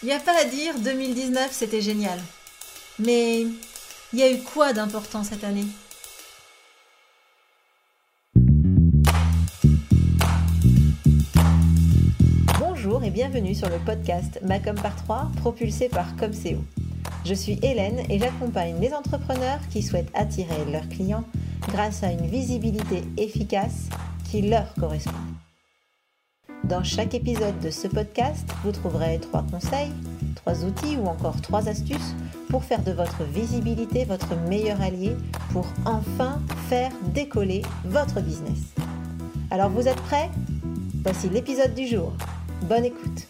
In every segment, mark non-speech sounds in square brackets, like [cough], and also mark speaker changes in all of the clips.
Speaker 1: Il n'y a pas à dire, 2019 c'était génial. Mais il y a eu quoi d'important cette année? Bonjour et bienvenue sur le podcast Macom par 3 propulsé par Comseo. Je suis Hélène et j'accompagne les entrepreneurs qui souhaitent attirer leurs clients grâce à une visibilité efficace qui leur correspond. Dans chaque épisode de ce podcast, vous trouverez trois conseils, trois outils ou encore trois astuces pour faire de votre visibilité votre meilleur allié pour enfin faire décoller votre business. Alors vous êtes prêts? Voici l'épisode du jour. Bonne écoute.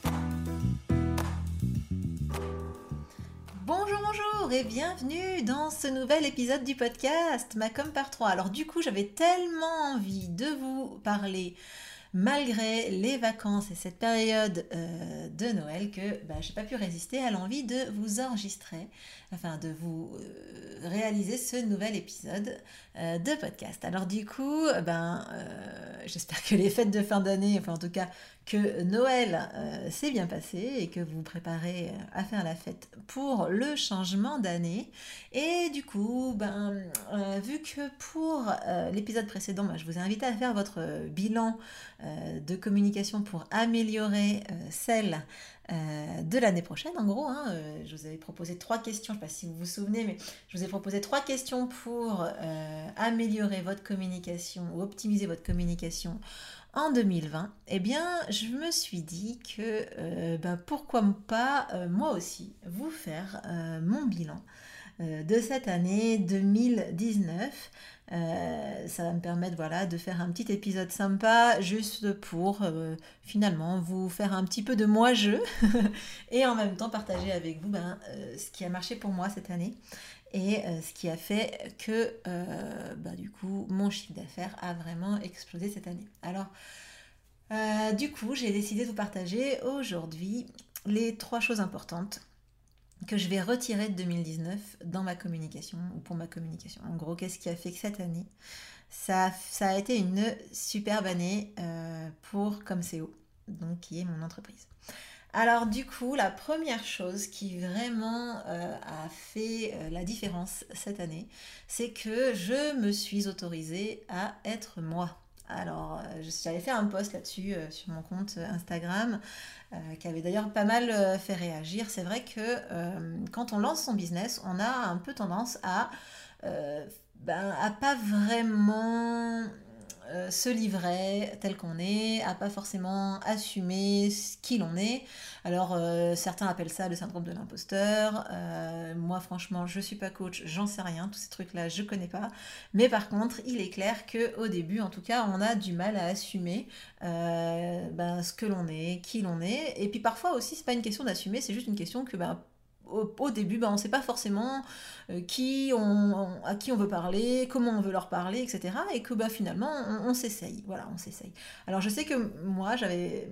Speaker 1: Bonjour, bonjour et bienvenue dans ce nouvel épisode du podcast Macom par 3. Alors du coup, j'avais tellement envie de vous parler malgré les vacances et cette période euh, de Noël que bah, je n'ai pas pu résister à l'envie de vous enregistrer, enfin de vous euh, réaliser ce nouvel épisode euh, de podcast. Alors du coup, ben, j'espère que les fêtes de fin d'année, enfin en tout cas que Noël s'est bien passé et que vous vous préparez à faire la fête pour le changement d'année. Et du coup, ben, vu que pour l'épisode précédent, ben, je vous ai invité à faire votre bilan de communication pour améliorer euh, celle euh, de l'année prochaine, en gros. Hein, je vous avais proposé trois questions, je ne sais pas si vous vous souvenez, mais je vous ai proposé trois questions pour améliorer votre communication ou optimiser votre communication en 2020. Eh bien, je me suis dit que bah, pourquoi pas moi aussi vous faire mon bilan de cette année 2019 euh, ça va me permettre voilà, de faire un petit épisode sympa juste pour euh, finalement vous faire un petit peu de moi-jeu [laughs] et en même temps partager avec vous ben, euh, ce qui a marché pour moi cette année et ce qui a fait que bah, du coup mon chiffre d'affaires a vraiment explosé cette année. Alors du coup j'ai décidé de vous partager aujourd'hui les trois choses importantes que je vais retirer de 2019 dans ma communication ou pour ma communication. En gros, qu'est-ce qui a fait que cette année, ça, a été une superbe année euh, pour Comseo, donc qui est mon entreprise. Alors du coup, la première chose qui vraiment euh, a fait euh, la différence cette année, c'est que je me suis autorisée à être moi. Alors, j'avais fait un post là-dessus sur mon compte Instagram euh, qui avait d'ailleurs pas mal euh, fait réagir. C'est vrai que euh, quand on lance son business, on a un peu tendance à, ben, à pas vraiment euh, se livrer tel qu'on est, à pas forcément assumer qui l'on est. Alors euh, certains appellent ça le syndrome de l'imposteur. Euh, moi franchement, je suis pas coach, j'en sais rien, tous ces trucs-là, je connais pas. Mais par contre, il est clair que au début, en tout cas, on a du mal à assumer ben, ce que l'on est, qui l'on est. Et puis parfois aussi, c'est pas une question d'assumer, c'est juste une question que ben, au, début, ben, on ne sait pas forcément qui on, à qui on veut parler, comment on veut leur parler, etc. Et que ben, finalement, on s'essaye. Voilà, on s'essaye. Alors je sais que moi, j'avais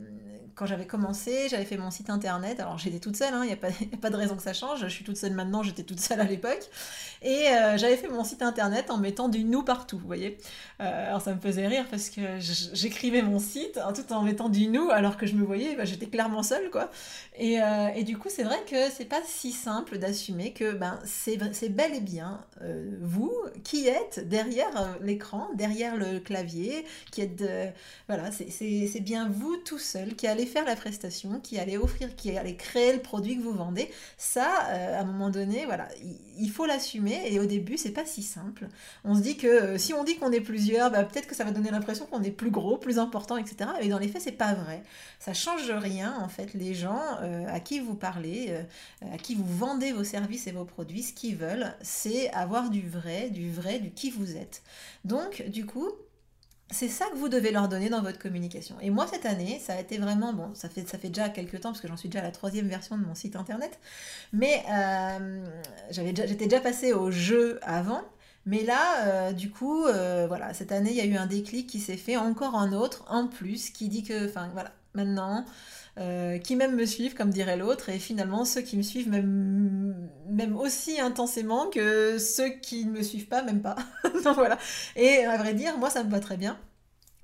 Speaker 1: quand j'avais commencé, j'avais fait mon site internet. Alors j'étais toute seule, il hein, n'y [laughs] a, pas de raison que ça change. Je suis toute seule maintenant, j'étais toute seule à l'époque. Et euh, j'avais fait mon site internet en mettant du nous partout, vous voyez. Euh, alors ça me faisait rire parce que j'écrivais mon site hein, tout en mettant du nous alors que je me voyais, bah, j'étais clairement seule, quoi. Et, euh, et du coup, c'est vrai que c'est pas si simple d'assumer que ben, c'est bel et bien vous qui êtes derrière l'écran, derrière le clavier, qui êtes. voilà, c'est bien vous tout seul qui allez faire la prestation, qui allait offrir, qui allait créer le produit que vous vendez, ça, euh, à un moment donné, voilà, il, faut l'assumer. Et au début, c'est pas si simple. On se dit que euh, si on dit qu'on est plusieurs, bah, peut-être que ça va donner l'impression qu'on est plus gros, plus important, etc. Et dans les faits, c'est pas vrai. Ça change rien, en fait. Les gens euh, à qui vous parlez, à qui vous vendez vos services et vos produits, ce qu'ils veulent, c'est avoir du vrai, du vrai, du qui vous êtes. Donc, du coup, c'est ça que vous devez leur donner dans votre communication. Et moi, cette année, ça a été vraiment, bon, ça fait, déjà quelques temps, parce que j'en suis déjà à la troisième version de mon site internet, mais euh, j'étais déjà passée au jeu avant, mais là, euh, du coup, euh, voilà, cette année, il y a eu un déclic qui s'est fait, encore un autre, en plus, qui dit que, enfin, voilà, maintenant, qui même me suivent, comme dirait l'autre, et finalement ceux qui me suivent même, même aussi intensément que ceux qui ne me suivent pas, même pas. [laughs] Donc voilà. Et à vrai dire, moi ça me va très bien.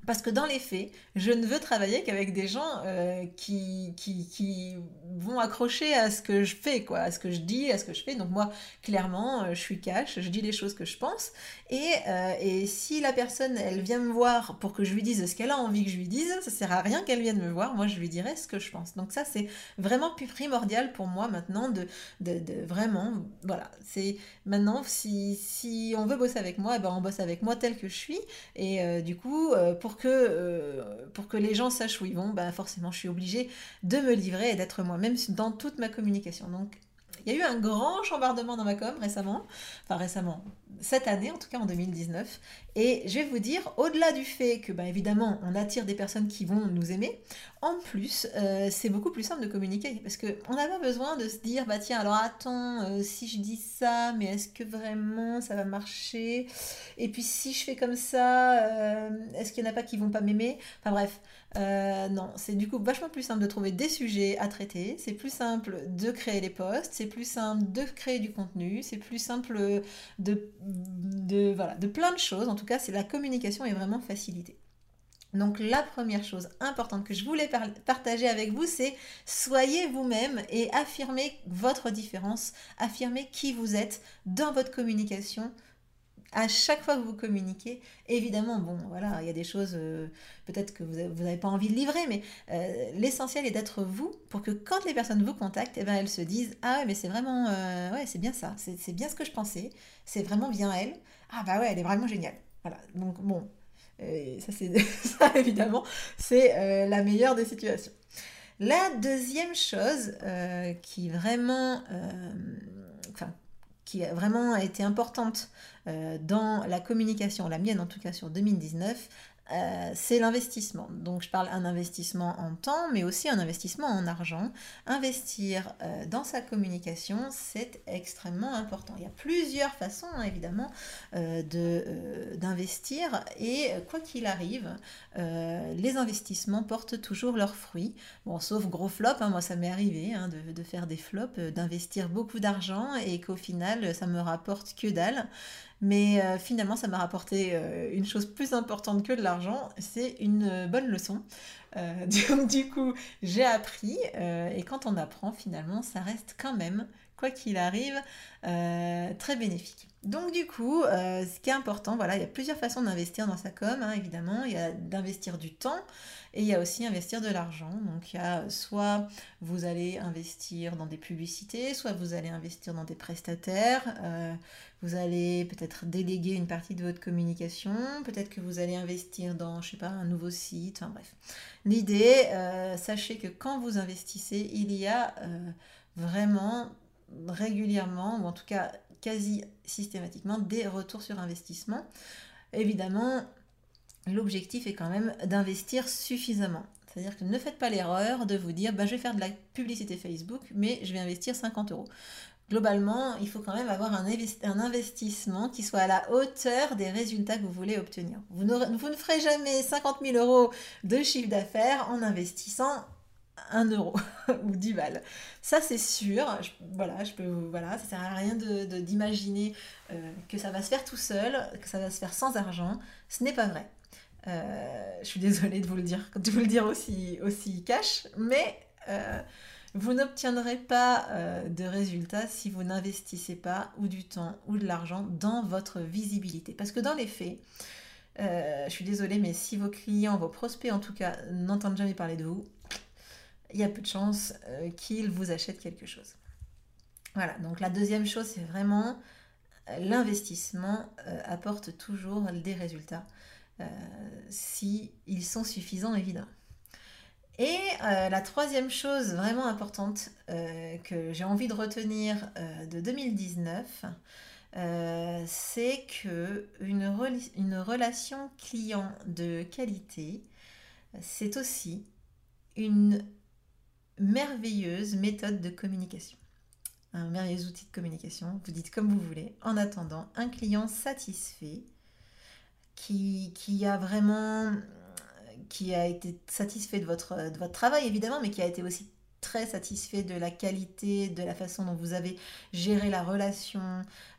Speaker 1: Parce que dans les faits, je ne veux travailler qu'avec des gens euh, qui, qui, qui, vont accrocher à ce que je fais, quoi, à ce que je dis, à ce que je fais. Donc moi, clairement, euh, je suis cash, je dis les choses que je pense. Et, euh, et si la personne, elle vient me voir pour que je lui dise ce qu'elle a envie que je lui dise, ça sert à rien qu'elle vienne me voir. Moi, je lui dirai ce que je pense. Donc ça, c'est vraiment plus primordial pour moi maintenant de, de, de vraiment, voilà, c'est maintenant, si, si on veut bosser avec moi, eh ben, on bosse avec moi tel que je suis. Et du coup, pour pour que, euh, pour que les gens sachent où ils vont, bah forcément, je suis obligée de me livrer et d'être moi-même dans toute ma communication. Donc, il y a eu un grand chambardement dans ma com récemment, enfin récemment, cette année en tout cas en 2019. Et je vais vous dire, au-delà du fait que bah, évidemment on attire des personnes qui vont nous aimer, en plus euh, c'est beaucoup plus simple de communiquer. Parce qu'on n'a pas besoin de se dire bah tiens alors attends euh, si je dis ça mais est-ce que vraiment ça va marcher? Et puis si je fais comme ça, euh, est-ce qu'il n'y en a pas qui vont pas m'aimer? Enfin bref, non, c'est du coup vachement plus simple de trouver des sujets à traiter, c'est plus simple de créer les posts, c'est plus simple de créer du contenu, c'est plus simple de, de, voilà, plein de choses. En tout cas, c'est la communication est vraiment facilitée. Donc la première chose importante que je voulais partager avec vous, c'est soyez vous-même et affirmez votre différence, affirmez qui vous êtes dans votre communication, à chaque fois que vous communiquez, évidemment, bon, voilà, il y a des choses euh, peut-être que vous n'avez pas envie de livrer, mais euh, l'essentiel est d'être vous pour que quand les personnes vous contactent, eh ben, elles se disent Ah mais c'est vraiment, euh, ouais, c'est bien ça, c'est bien ce que je pensais, c'est vraiment bien elle. Ah bah ouais, elle est vraiment géniale. Voilà, donc bon, ça c'est [laughs] ça évidemment, c'est la meilleure des situations. La deuxième chose qui vraiment, enfin, qui a vraiment été importante dans la communication, la mienne en tout cas sur 2019, euh, c'est l'investissement. Donc je parle un investissement en temps, mais aussi un investissement en argent. Investir euh, dans sa communication, c'est extrêmement important. Il y a plusieurs façons, hein, évidemment, euh, d'investir. et quoi qu'il arrive, les investissements portent toujours leurs fruits. Bon, sauf gros flop, hein, moi ça m'est arrivé hein, de, de, faire des flops, d'investir beaucoup d'argent et qu'au final, ça me rapporte que dalle. Mais euh, finalement, ça m'a rapporté euh, une chose plus importante que de l'argent, c'est une euh, bonne leçon. [laughs] du coup, j'ai appris, et quand on apprend, finalement, ça reste quand même, quoi qu'il arrive, très bénéfique. Donc du coup, ce qui est important, voilà, il y a plusieurs façons d'investir dans sa com, hein, évidemment. Il y a d'investir du temps et il y a aussi investir de l'argent. Donc il y a soit vous allez investir dans des publicités, soit vous allez investir dans des prestataires, vous allez peut-être déléguer une partie de votre communication, peut-être que vous allez investir dans, je sais pas, un nouveau site, enfin bref. L'idée, euh, sachez que quand vous investissez, il y a euh, vraiment régulièrement, ou en tout cas quasi systématiquement, des retours sur investissement. Évidemment, l'objectif est quand même d'investir suffisamment. C'est-à-dire que ne faites pas l'erreur de vous dire bah, je vais faire de la publicité Facebook, mais je vais investir 50 euros globalement, il faut quand même avoir un, investissement qui soit à la hauteur des résultats que vous voulez obtenir. Vous, vous ne ferez jamais 50 000 euros de chiffre d'affaires en investissant 1 euro [laughs] ou 10 balles. Ça, c'est sûr. voilà, je peux, voilà, ça sert à rien d'imaginer de, euh, que ça va se faire tout seul, que ça va se faire sans argent. Ce n'est pas vrai. Euh, je suis désolée de vous le dire, de vous le dire aussi, aussi cash, mais euh, vous n'obtiendrez pas de résultats si vous n'investissez pas ou du temps ou de l'argent dans votre visibilité. Parce que dans les faits, je suis désolée, mais si vos clients, vos prospects en tout cas, n'entendent jamais parler de vous, il y a peu de chances euh, qu'ils vous achètent quelque chose. Voilà, donc la deuxième chose, c'est vraiment l'investissement apporte toujours des résultats si ils sont suffisants, évidemment. Et euh, la troisième chose vraiment importante euh, que j'ai envie de retenir euh, de 2019, c'est que une, relation client de qualité, c'est aussi une merveilleuse méthode de communication. Un merveilleux outil de communication, vous dites comme vous voulez. En attendant, un client satisfait qui, qui a vraiment qui a été satisfait de votre, de votre travail évidemment, mais qui a été aussi très satisfait de la qualité, de la façon dont vous avez géré la relation,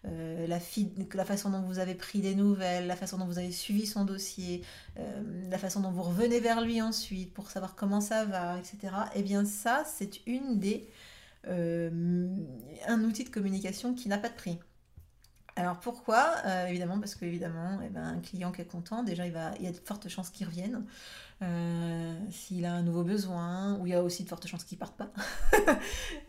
Speaker 1: euh, la, façon dont vous avez pris des nouvelles, la façon dont vous avez suivi son dossier, euh, la façon dont vous revenez vers lui ensuite pour savoir comment ça va, etc. Eh bien ça, c'est une des... Euh, un outil de communication qui n'a pas de prix. Alors pourquoi? Évidemment parce que évidemment, eh ben, un client qui est content, déjà il, y a de fortes chances qu'il revienne. Euh, s'il a un nouveau besoin, ou il y a aussi de fortes chances qu'il parte pas. [laughs]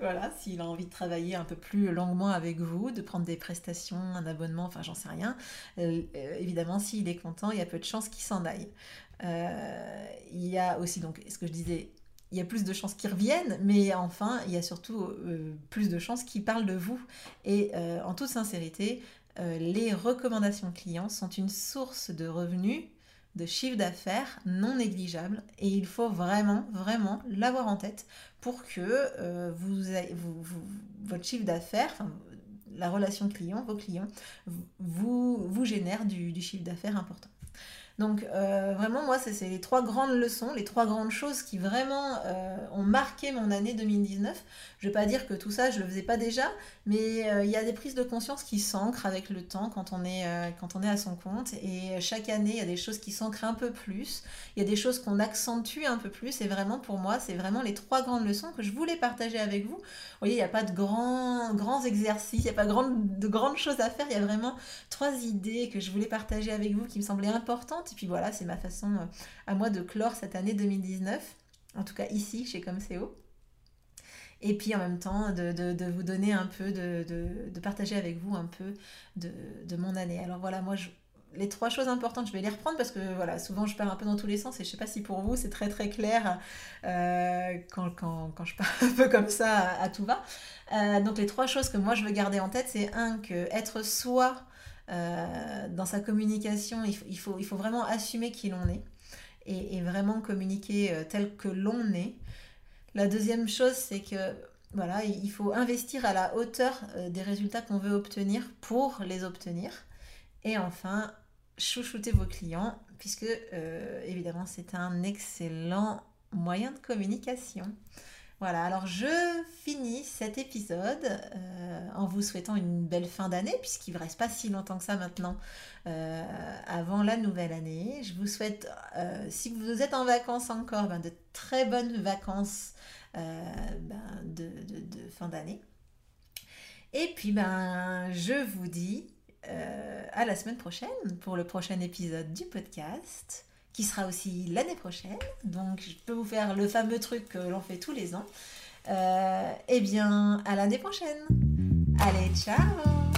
Speaker 1: voilà, s'il a envie de travailler un peu plus longuement avec vous, de prendre des prestations, un abonnement, enfin j'en sais rien. Euh, euh, évidemment, s'il est content, il y a peu de chances qu'il s'en aille. il y a aussi, donc, ce que je disais, il y a plus de chances qu'il revienne, mais enfin, il y a surtout plus de chances qu'il parle de vous. Et en toute sincérité, les recommandations clients sont une source de revenus de chiffre d'affaires non négligeable et il faut vraiment, vraiment l'avoir en tête pour que euh, votre chiffre d'affaires, la relation client, vos clients, vous, vous génère du chiffre d'affaires important. Donc euh, vraiment, moi, c'est les trois grandes leçons, les trois grandes choses qui vraiment euh, ont marqué mon année 2019. Je ne vais pas dire que tout ça, je ne le faisais pas déjà, mais euh, il y a des prises de conscience qui s'ancrent avec le temps quand on, est, quand on est à son compte. Et chaque année, il y a des choses qui s'ancrent un peu plus, il y a des choses qu'on accentue un peu plus. Et vraiment, pour moi, c'est vraiment les trois grandes leçons que je voulais partager avec vous. Vous voyez, il n'y a pas de grands, grands exercices, il n'y a pas de grandes choses à faire. Il y a vraiment trois idées que je voulais partager avec vous qui me semblaient importantes et puis voilà, c'est ma façon euh, à moi de clore cette année 2019, en tout cas ici chez Comseo. Et puis en même temps de, vous donner un peu, de, partager avec vous un peu de, mon année. Alors voilà, moi les trois choses importantes, je vais les reprendre parce que voilà, souvent je parle un peu dans tous les sens et je sais pas si pour vous c'est très très clair euh, quand, quand, je parle un peu comme ça à, tout va. Euh, donc les trois choses que moi je veux garder en tête, c'est un, que être soi euh, dans sa communication, il faut, vraiment assumer qui l'on est et, vraiment communiquer euh, tel que l'on est. La deuxième chose, c'est que voilà, il faut investir à la hauteur euh, des résultats qu'on veut obtenir pour les obtenir. Et enfin, chouchouter vos clients, puisque évidemment c'est un excellent moyen de communication. Voilà, alors je finis cet épisode euh, en vous souhaitant une belle fin d'année, puisqu'il ne reste pas si longtemps que ça maintenant euh, avant la nouvelle année. Je vous souhaite, euh, si vous êtes en vacances encore, ben, de très bonnes vacances ben, de, fin d'année. Et puis, ben, je vous dis à la semaine prochaine pour le prochain épisode du podcast qui sera aussi l'année prochaine. Donc je peux vous faire le fameux truc que l'on fait tous les ans. Euh, eh bien, à l'année prochaine. Allez, ciao